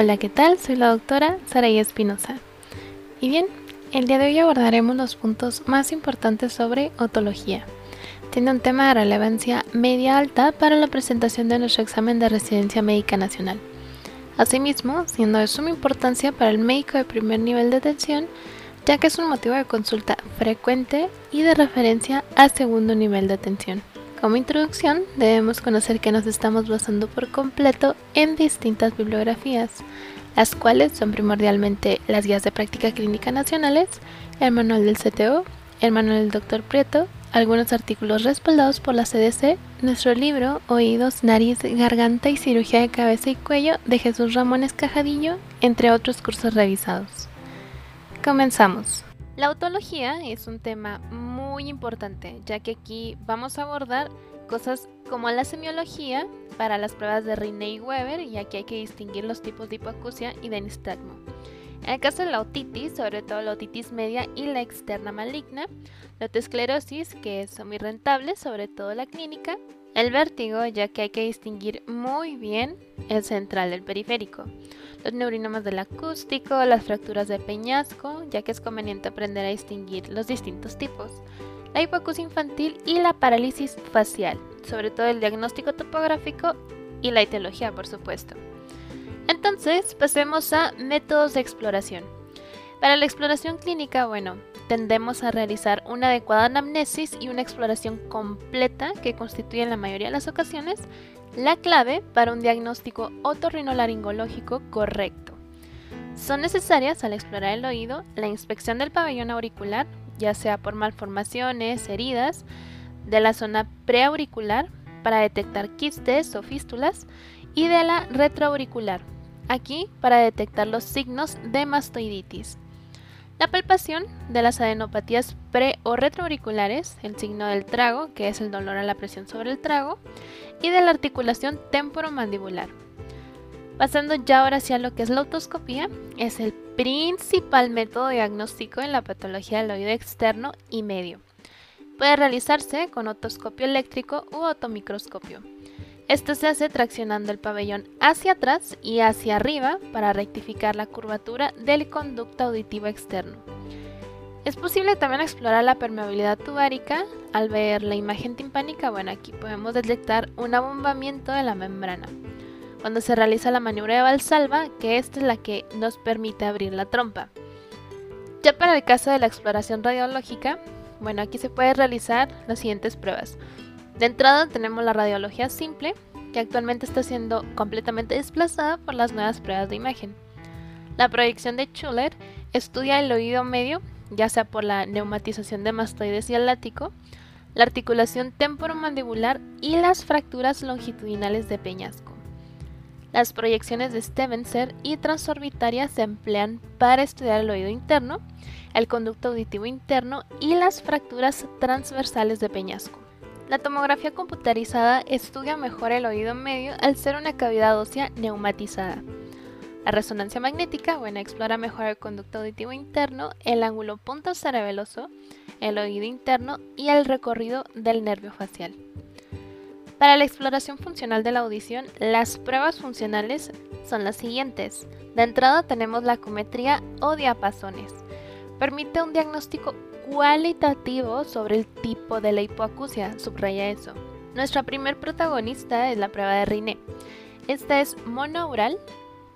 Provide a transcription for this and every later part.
Hola, ¿qué tal? Soy la doctora Saraí Espinosa. Y bien, el día de hoy abordaremos los puntos más importantes sobre otología. Tiene un tema de relevancia media alta para la presentación de nuestro examen de residencia médica nacional. Asimismo, siendo de suma importancia para el médico de primer nivel de atención, ya que es un motivo de consulta frecuente y de referencia a segundo nivel de atención. Como introducción, debemos conocer que nos estamos basando por completo en distintas bibliografías, las cuales son primordialmente las guías de práctica clínica nacionales, el manual del CTO, el manual del Dr. Prieto, algunos artículos respaldados por la CDC, nuestro libro Oídos, Nariz, Garganta y Cirugía de Cabeza y Cuello de Jesús Ramón Escajadillo, entre otros cursos revisados. Comenzamos. La otología es un tema muy importante, ya que aquí vamos a abordar cosas como la semiología para las pruebas de Rinne y Weber, y aquí hay que distinguir los tipos de hipoacusia y de nistagmo. En el caso de la otitis, sobre todo la otitis media y la externa maligna, la otosclerosis, que es muy rentable, sobre todo la clínica, el vértigo, ya que hay que distinguir muy bien el central del periférico, los neurinomas del acústico, las fracturas de peñasco, ya que es conveniente aprender a distinguir los distintos tipos, la hipoacusia infantil y la parálisis facial, sobre todo el diagnóstico topográfico y la etiología, por supuesto. Entonces, pasemos a métodos de exploración. Para la exploración clínica, bueno, tendemos a realizar una adecuada anamnesis y una exploración completa que constituye en la mayoría de las ocasiones la clave para un diagnóstico otorrinolaringológico correcto. Son necesarias al explorar el oído la inspección del pabellón auricular, ya sea por malformaciones, heridas, de la zona preauricular para detectar quistes o fístulas y de la retroauricular, aquí para detectar los signos de mastoiditis. La palpación de las adenopatías pre o retroauriculares, el signo del trago, que es el dolor a la presión sobre el trago, y de la articulación temporomandibular. Pasando ya ahora hacia lo que es la otoscopía, es el principal método diagnóstico en la patología del oído externo y medio. Puede realizarse con otoscopio eléctrico u otomicroscopio. Esto se hace traccionando el pabellón hacia atrás y hacia arriba para rectificar la curvatura del conducto auditivo externo. Es posible también explorar la permeabilidad tubárica al ver la imagen timpánica. Bueno, aquí podemos detectar un abombamiento de la membrana. Cuando se realiza la maniobra de Valsalva, que esta es la que nos permite abrir la trompa. Ya para el caso de la exploración radiológica, bueno, aquí se puede realizar las siguientes pruebas. De entrada tenemos la radiología simple, que actualmente está siendo completamente desplazada por las nuevas pruebas de imagen. La proyección de Schuller estudia el oído medio, ya sea por la neumatización de mastoides y el látigo, la articulación temporomandibular y las fracturas longitudinales de peñasco. Las proyecciones de Stevenser y transorbitarias se emplean para estudiar el oído interno, el conducto auditivo interno y las fracturas transversales de peñasco. La tomografía computarizada estudia mejor el oído medio al ser una cavidad ósea neumatizada. La resonancia magnética, bueno, explora mejor el conducto auditivo interno, el ángulo punto cerebeloso, el oído interno y el recorrido del nervio facial. Para la exploración funcional de la audición, las pruebas funcionales son las siguientes. De entrada tenemos la cometría o diapasones. Permite un diagnóstico cualitativo sobre el tipo de la hipoacusia, subraya eso. Nuestra primer protagonista es la prueba de Riné. Esta es monoural,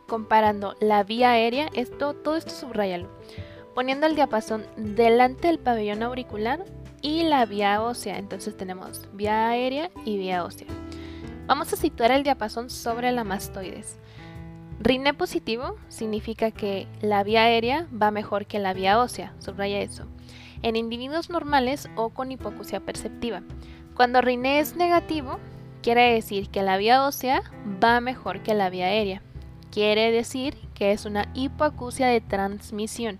comparando la vía aérea, esto, todo esto subrayalo, poniendo el diapasón delante del pabellón auricular y la vía ósea. Entonces tenemos vía aérea y vía ósea. Vamos a situar el diapasón sobre la mastoides. Riné positivo significa que la vía aérea va mejor que la vía ósea, subraya eso en individuos normales o con hipoacusia perceptiva. Cuando Riné es negativo, quiere decir que la vía ósea va mejor que la vía aérea. Quiere decir que es una hipoacusia de transmisión.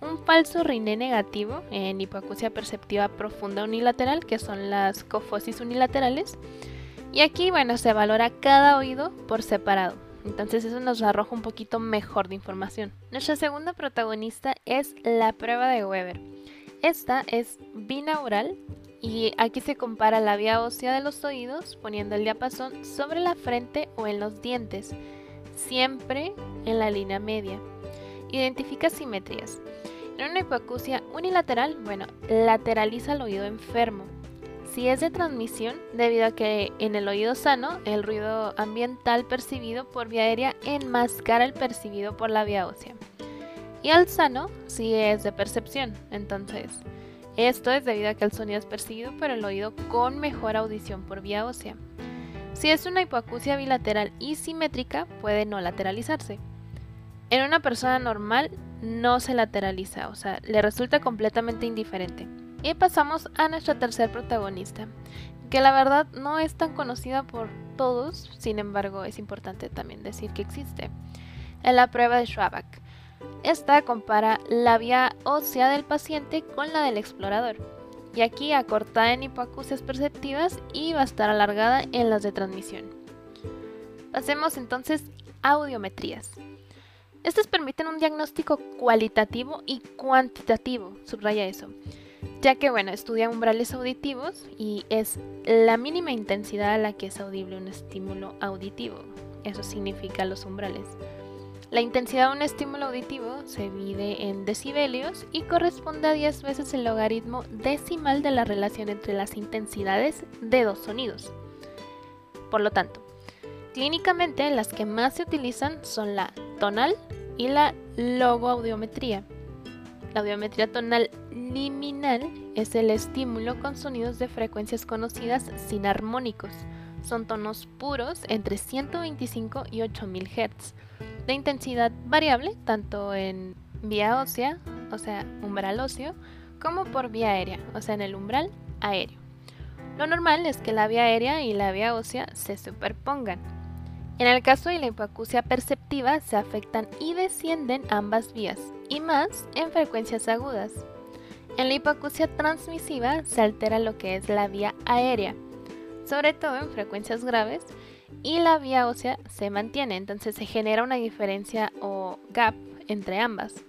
Un falso Riné negativo en hipoacusia perceptiva profunda unilateral, que son las cofosis unilaterales. Y aquí, bueno, se valora cada oído por separado. Entonces eso nos arroja un poquito mejor de información. Nuestra segunda protagonista es la prueba de Weber. Esta es binaural y aquí se compara la vía ósea de los oídos poniendo el diapasón sobre la frente o en los dientes. siempre en la línea media. Identifica simetrías. En una hipoacusia unilateral, bueno, lateraliza el oído enfermo. Si es de transmisión, debido a que en el oído sano, el ruido ambiental percibido por vía aérea enmascara el percibido por la vía ósea. Y al sano, si es de percepción, entonces, esto es debido a que el sonido es percibido por el oído con mejor audición por vía ósea. Si es una hipoacusia bilateral y simétrica, puede no lateralizarse. En una persona normal no se lateraliza, o sea, le resulta completamente indiferente. Y pasamos a nuestra tercer protagonista, que la verdad no es tan conocida por todos, sin embargo es importante también decir que existe. En la prueba de Schwabach. Esta compara la vía ósea del paciente con la del explorador, y aquí acortada en hipoacusias perceptivas y va a estar alargada en las de transmisión. Pasemos entonces a audiometrías. Estas permiten un diagnóstico cualitativo y cuantitativo, subraya eso, ya que bueno, estudia umbrales auditivos y es la mínima intensidad a la que es audible un estímulo auditivo. Eso significa los umbrales. La intensidad de un estímulo auditivo se mide en decibelios y corresponde a 10 veces el logaritmo decimal de la relación entre las intensidades de dos sonidos. Por lo tanto, clínicamente las que más se utilizan son la tonal y la logoaudiometría. La audiometría tonal liminal es el estímulo con sonidos de frecuencias conocidas sin armónicos. Son tonos puros entre 125 y 8000 Hz de intensidad variable, tanto en vía ósea, o sea, umbral óseo, como por vía aérea, o sea, en el umbral aéreo. Lo normal es que la vía aérea y la vía ósea se superpongan. En el caso de la hipoacusia perceptiva se afectan y descienden ambas vías, y más en frecuencias agudas. En la hipoacusia transmisiva se altera lo que es la vía aérea, sobre todo en frecuencias graves, y la vía ósea se mantiene, entonces se genera una diferencia o gap entre ambas.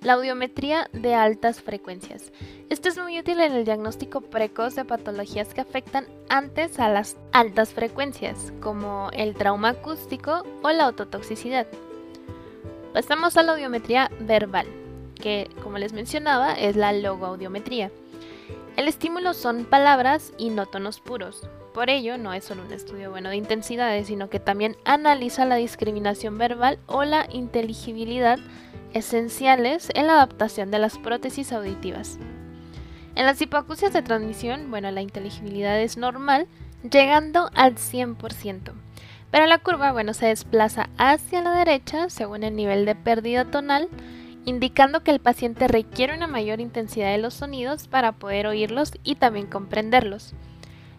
La audiometría de altas frecuencias. Esto es muy útil en el diagnóstico precoz de patologías que afectan antes a las altas frecuencias, como el trauma acústico o la autotoxicidad. Pasamos a la audiometría verbal, que como les mencionaba es la logoaudiometría. El estímulo son palabras y no tonos puros. Por ello, no es solo un estudio bueno de intensidades, sino que también analiza la discriminación verbal o la inteligibilidad esenciales en la adaptación de las prótesis auditivas. En las hipoacusias de transmisión, bueno, la inteligibilidad es normal, llegando al 100%. Pero la curva, bueno, se desplaza hacia la derecha según el nivel de pérdida tonal, indicando que el paciente requiere una mayor intensidad de los sonidos para poder oírlos y también comprenderlos.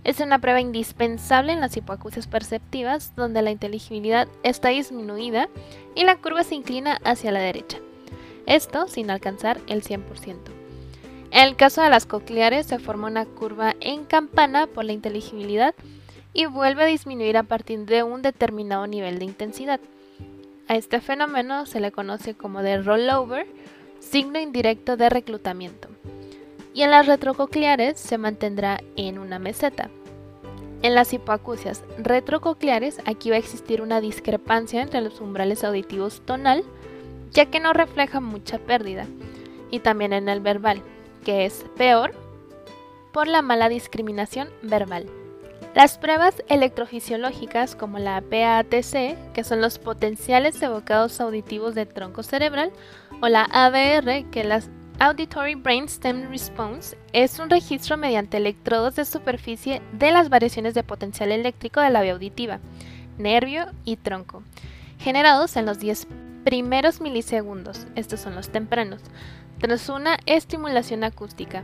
Es una prueba indispensable en las hipoacusias perceptivas donde la inteligibilidad está disminuida y la curva se inclina hacia la derecha. Esto sin alcanzar el 100%. En el caso de las cocleares se forma una curva en campana por la inteligibilidad y vuelve a disminuir a partir de un determinado nivel de intensidad. A este fenómeno se le conoce como de rollover, signo indirecto de reclutamiento y en las retrococleares se mantendrá en una meseta. En las hipoacusias retrococleares aquí va a existir una discrepancia entre los umbrales auditivos tonal, ya que no refleja mucha pérdida, y también en el verbal, que es peor por la mala discriminación verbal. Las pruebas electrofisiológicas como la PATC, que son los potenciales evocados auditivos del tronco cerebral, o la ABR, que las Auditory Brainstem Response es un registro mediante electrodos de superficie de las variaciones de potencial eléctrico de la vía auditiva, nervio y tronco, generados en los 10 primeros milisegundos, estos son los tempranos, tras una estimulación acústica.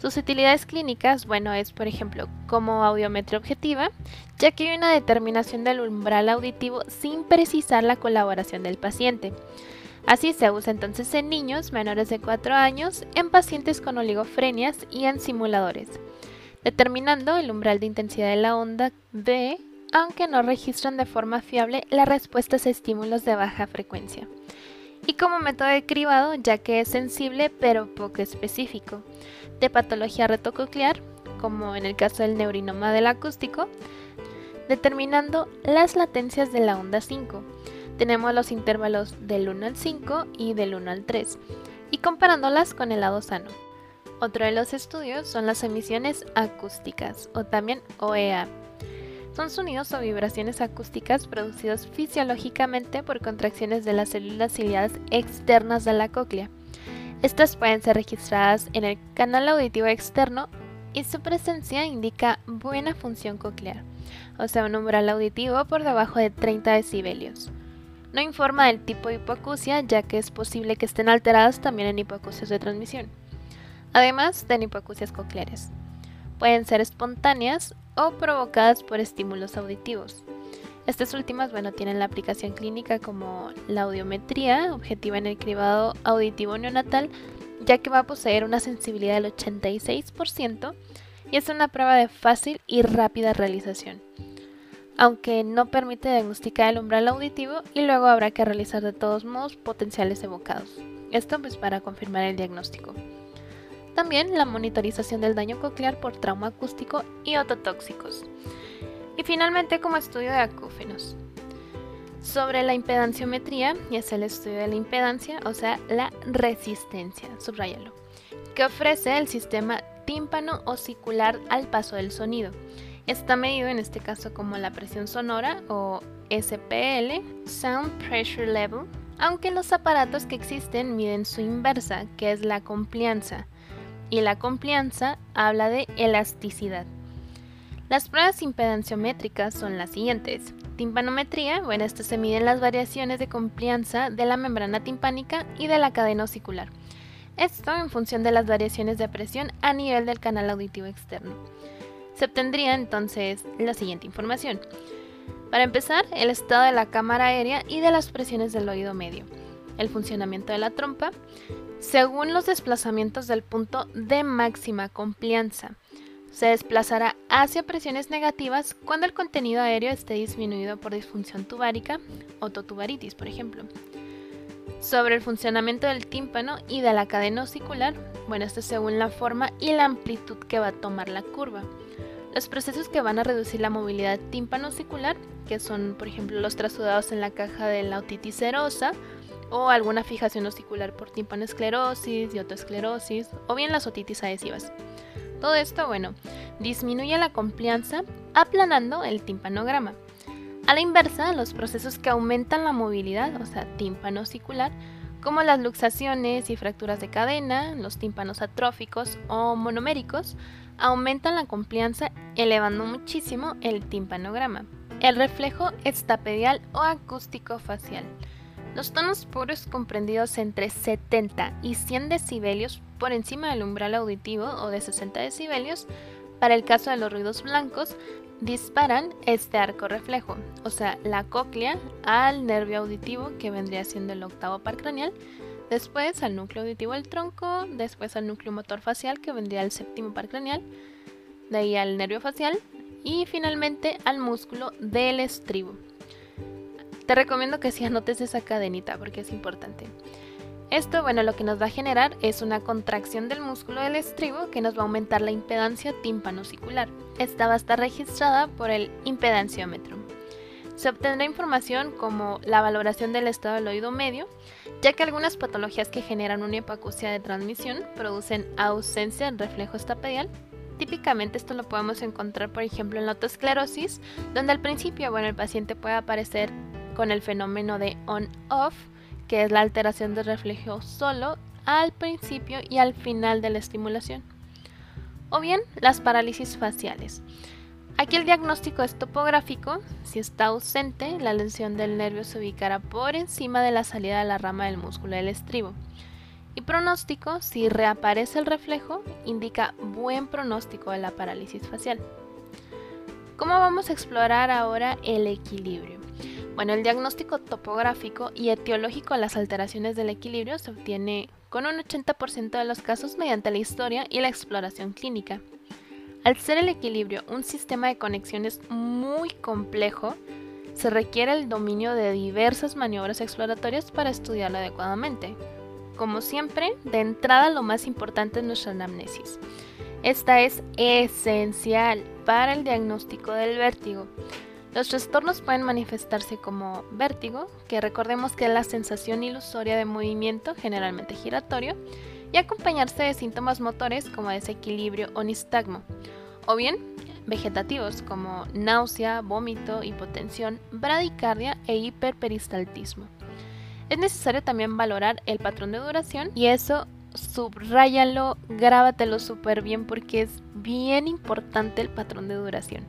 Sus utilidades clínicas, bueno, es por ejemplo como audiometría objetiva, ya que hay una determinación del umbral auditivo sin precisar la colaboración del paciente. Así se usa entonces en niños menores de 4 años, en pacientes con oligofrenias y en simuladores, determinando el umbral de intensidad de la onda B, aunque no registran de forma fiable las respuestas a estímulos de baja frecuencia. Y como método de cribado, ya que es sensible pero poco específico, de patología retococlear, como en el caso del neurinoma del acústico, determinando las latencias de la onda 5. Tenemos los intervalos del 1 al 5 y del 1 al 3, y comparándolas con el lado sano. Otro de los estudios son las emisiones acústicas, o también OEA. Son sonidos o vibraciones acústicas producidos fisiológicamente por contracciones de las células ciliadas externas de la cóclea. Estas pueden ser registradas en el canal auditivo externo y su presencia indica buena función coclear, o sea, un umbral auditivo por debajo de 30 decibelios. No informa del tipo de hipoacusia, ya que es posible que estén alteradas también en hipoacusias de transmisión, además de en hipoacusias cocleares. Pueden ser espontáneas o provocadas por estímulos auditivos. Estas últimas, bueno, tienen la aplicación clínica como la audiometría, objetiva en el cribado auditivo neonatal, ya que va a poseer una sensibilidad del 86% y es una prueba de fácil y rápida realización, aunque no permite diagnosticar el umbral auditivo y luego habrá que realizar de todos modos potenciales evocados. Esto pues para confirmar el diagnóstico. También la monitorización del daño coclear por trauma acústico y ototóxicos. Y finalmente como estudio de acúfenos. Sobre la impedanciometría, y es el estudio de la impedancia, o sea, la resistencia, subrayalo, que ofrece el sistema tímpano osicular al paso del sonido. Está medido en este caso como la presión sonora o SPL, Sound Pressure Level, aunque los aparatos que existen miden su inversa, que es la complianza, y la complianza habla de elasticidad. Las pruebas impedanciométricas son las siguientes. Timpanometría, bueno, esto se miden las variaciones de complianza de la membrana timpánica y de la cadena osicular. Esto en función de las variaciones de presión a nivel del canal auditivo externo. Se obtendría entonces la siguiente información. Para empezar, el estado de la cámara aérea y de las presiones del oído medio, el funcionamiento de la trompa, según los desplazamientos del punto de máxima complianza. Se desplazará hacia presiones negativas cuando el contenido aéreo esté disminuido por disfunción tubárica, o totubaritis, por ejemplo. Sobre el funcionamiento del tímpano y de la cadena osicular, bueno, esto es según la forma y la amplitud que va a tomar la curva. Los procesos que van a reducir la movilidad tímpano-osicular, que son, por ejemplo, los trasudados en la caja de la otitis serosa, o alguna fijación osicular por tímpanoesclerosis y otoesclerosis, o bien las otitis adhesivas. Todo esto, bueno, disminuye la complianza aplanando el timpanograma. A la inversa, los procesos que aumentan la movilidad, o sea, tímpano osicular, como las luxaciones y fracturas de cadena, los tímpanos atróficos o monoméricos, aumentan la complianza elevando muchísimo el timpanograma. El reflejo estapedial o acústico facial. Los tonos puros comprendidos entre 70 y 100 decibelios por encima del umbral auditivo o de 60 decibelios, para el caso de los ruidos blancos, disparan este arco reflejo, o sea, la cóclea al nervio auditivo que vendría siendo el octavo par craneal, después al núcleo auditivo del tronco, después al núcleo motor facial que vendría al séptimo par craneal, de ahí al nervio facial y finalmente al músculo del estribo. Te recomiendo que si anotes esa cadenita porque es importante. Esto, bueno, lo que nos va a generar es una contracción del músculo del estribo que nos va a aumentar la impedancia tímpano-osicular. Esta va a estar registrada por el impedanciómetro. Se obtendrá información como la valoración del estado del oído medio, ya que algunas patologías que generan una hipoacusia de transmisión producen ausencia del reflejo estapedial. Típicamente esto lo podemos encontrar, por ejemplo, en la autoesclerosis, donde al principio, bueno, el paciente puede aparecer con el fenómeno de on-off, que es la alteración del reflejo solo al principio y al final de la estimulación. O bien las parálisis faciales. Aquí el diagnóstico es topográfico. Si está ausente, la lesión del nervio se ubicará por encima de la salida de la rama del músculo del estribo. Y pronóstico, si reaparece el reflejo, indica buen pronóstico de la parálisis facial. ¿Cómo vamos a explorar ahora el equilibrio? Bueno, el diagnóstico topográfico y etiológico de las alteraciones del equilibrio se obtiene con un 80% de los casos mediante la historia y la exploración clínica. Al ser el equilibrio un sistema de conexiones muy complejo, se requiere el dominio de diversas maniobras exploratorias para estudiarlo adecuadamente. Como siempre, de entrada lo más importante es nuestra anamnesis. Esta es esencial para el diagnóstico del vértigo Los trastornos pueden manifestarse como vértigo, que recordemos que es la sensación ilusoria de movimiento, generalmente giratorio, y acompañarse de síntomas motores como desequilibrio o nistagmo, o bien vegetativos como náusea, vómito, hipotensión, bradicardia e hiperperistaltismo. Es necesario también valorar el patrón de duración y eso subráyalo, grábatelo súper bien porque es bien importante el patrón de duración.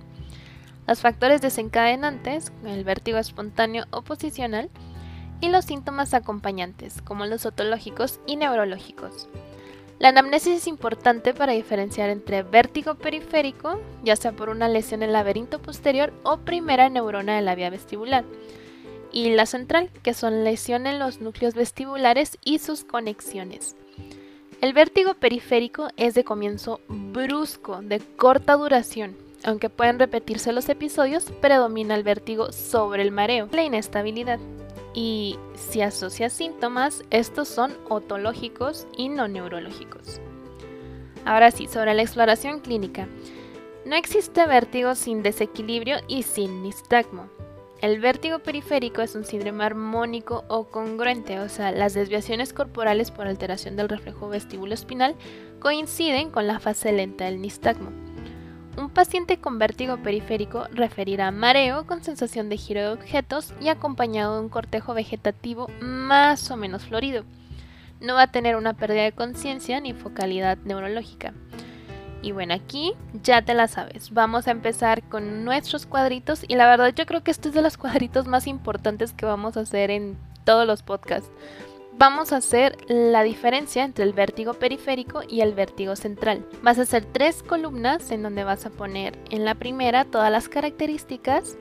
Los factores desencadenantes, el vértigo espontáneo o posicional, y los síntomas acompañantes, como los otológicos y neurológicos. La anamnesis es importante para diferenciar entre vértigo periférico, ya sea por una lesión en el laberinto posterior o primera neurona de la vía vestibular, y la central, que son lesiones en los núcleos vestibulares y sus conexiones. El vértigo periférico es de comienzo brusco, de corta duración. Aunque pueden repetirse los episodios, predomina el vértigo sobre el mareo, la inestabilidad. Y si asocia síntomas, estos son otológicos y no neurológicos. Ahora sí, sobre la exploración clínica. No existe vértigo sin desequilibrio y sin nistagmo. El vértigo periférico es un síndrome armónico o congruente, o sea, las desviaciones corporales por alteración del reflejo vestíbulo espinal coinciden con la fase lenta del nistagmo. Un paciente con vértigo periférico referirá mareo con sensación de giro de objetos y acompañado de un cortejo vegetativo más o menos florido. No va a tener una pérdida de conciencia ni focalidad neurológica. Y bueno, aquí ya te la sabes. Vamos a empezar con nuestros cuadritos y la verdad yo creo que este es de los cuadritos más importantes que vamos a hacer en todos los podcasts. Vamos a hacer la diferencia entre el vértigo periférico y el vértigo central. Vas a hacer tres columnas en donde vas a poner en la primera todas las características.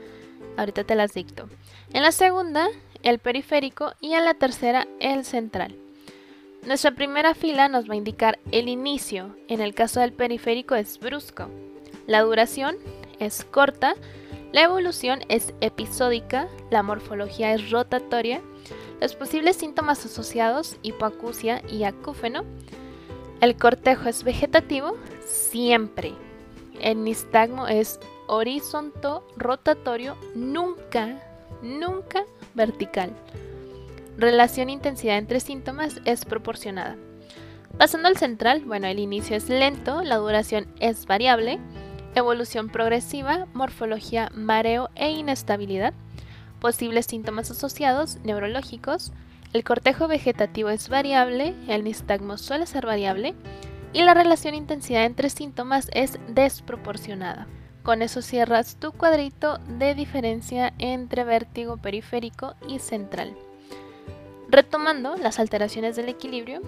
Ahorita te las dicto. En la segunda, el periférico y en la tercera, el central. Nuestra primera fila nos va a indicar el inicio, en el caso del periférico es brusco. La duración es corta, la evolución es episódica, la morfología es rotatoria, los posibles síntomas asociados, hipoacusia y acúfeno. El cortejo es vegetativo, siempre. El nistagmo es horizonto rotatorio, nunca, nunca vertical relación intensidad entre síntomas es proporcionada. Pasando al central, bueno, el inicio es lento, la duración es variable, evolución progresiva, morfología, mareo e inestabilidad, posibles síntomas asociados, neurológicos, el cortejo vegetativo es variable, el nistagmo suele ser variable y la relación intensidad entre síntomas es desproporcionada. Con eso cierras tu cuadrito de diferencia entre vértigo periférico y central. Retomando las alteraciones del equilibrio,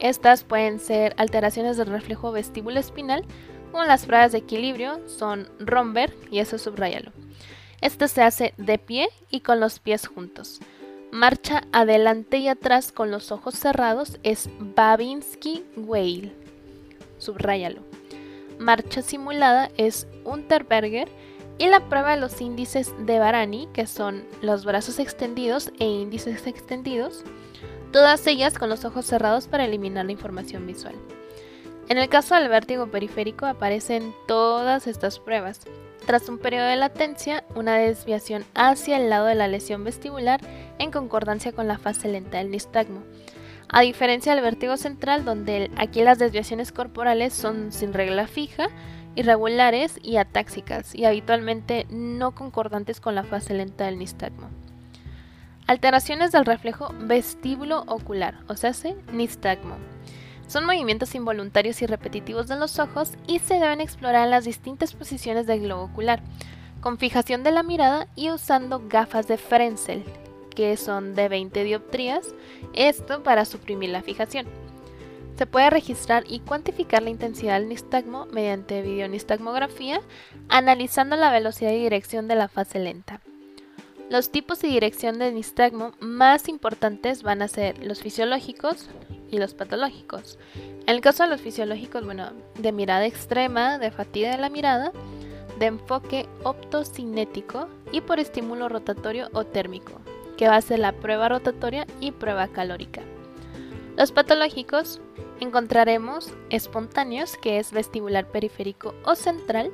estas pueden ser alteraciones del reflejo vestíbulo espinal, como las pruebas de equilibrio son Romberg y eso subrayalo. Esto se hace de pie y con los pies juntos. Marcha adelante y atrás con los ojos cerrados es Babinski-Weil. Subrayalo. Marcha simulada es Unterberger y la prueba de los índices de Barani, que son los brazos extendidos e índices extendidos, todas ellas con los ojos cerrados para eliminar la información visual. En el caso del vértigo periférico aparecen todas estas pruebas. Tras un periodo de latencia, una desviación hacia el lado de la lesión vestibular en concordancia con la fase lenta del nistagmo. A diferencia del vértigo central, donde aquí las desviaciones corporales son sin regla fija, irregulares y atáxicas y habitualmente no concordantes con la fase lenta del nistagmo. Alteraciones del reflejo vestíbulo ocular, o sea, nistagmo. Son movimientos involuntarios y repetitivos de los ojos y se deben explorar en las distintas posiciones del globo ocular, con fijación de la mirada y usando gafas de Frenzel, que son de 20 dioptrías, esto para suprimir la fijación. Se puede registrar y cuantificar la intensidad del nistagmo mediante videonistagmografía, analizando la velocidad y dirección de la fase lenta. Los tipos y dirección de nistagmo más importantes van a ser los fisiológicos y los patológicos. En el caso de los fisiológicos, bueno, de mirada extrema, de fatiga de la mirada, de enfoque optocinético y por estímulo rotatorio o térmico, que va a ser la prueba rotatoria y prueba calórica. Los patológicos encontraremos espontáneos, que es vestibular periférico o central,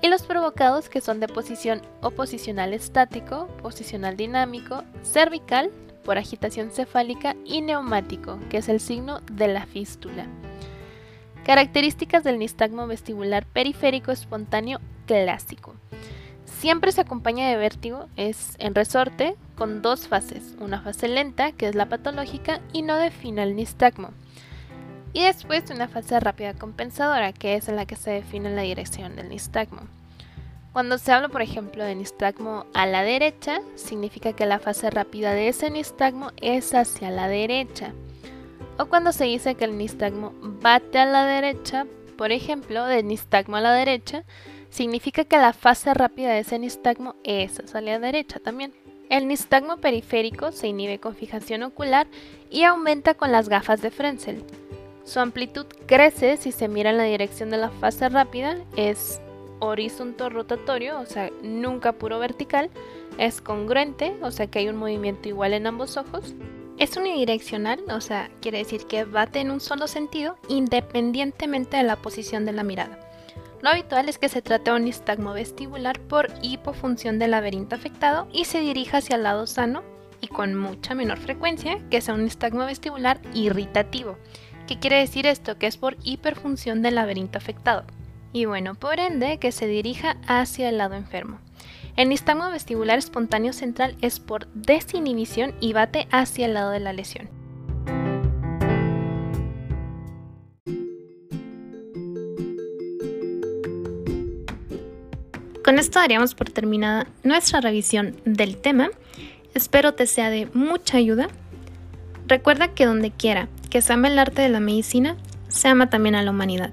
y los provocados que son de posición o posicional estático, posicional dinámico, cervical, por agitación cefálica y neumático, que es el signo de la fístula. Características del nistagmo vestibular periférico espontáneo clásico. Siempre se acompaña de vértigo, es en resorte, con dos fases, una fase lenta, que es la patológica, y no define el nistagmo. Y después una fase rápida compensadora, que es en la que se define la dirección del nistagmo. Cuando se habla, por ejemplo, de nistagmo a la derecha, significa que la fase rápida de ese nistagmo es hacia la derecha. O cuando se dice que el nistagmo bate a la derecha, por ejemplo, de nistagmo a la derecha, significa que la fase rápida de ese nistagmo es hacia la derecha también. El nistagmo periférico se inhibe con fijación ocular y aumenta con las gafas de Frenzel. Su amplitud crece si se mira en la dirección de la fase rápida, es horizontal rotatorio, o sea, nunca puro vertical, es congruente, o sea que hay un movimiento igual en ambos ojos. Es unidireccional, o sea, quiere decir que bate en un solo sentido independientemente de la posición de la mirada. Lo habitual es que se trate de un nistagmo vestibular por hipofunción del laberinto afectado y se dirija hacia el lado sano y con mucha menor frecuencia que sea un nistagmo vestibular irritativo. ¿Qué quiere decir esto? Que es por hiperfunción del laberinto afectado y bueno, por ende que se dirija hacia el lado enfermo. El nistagmo vestibular espontáneo central es por desinhibición y bate hacia el lado de la lesión. Con esto daríamos por terminada nuestra revisión del tema. Espero te sea de mucha ayuda. Recuerda que donde quiera que se ame el arte de la medicina, se ama también a la humanidad.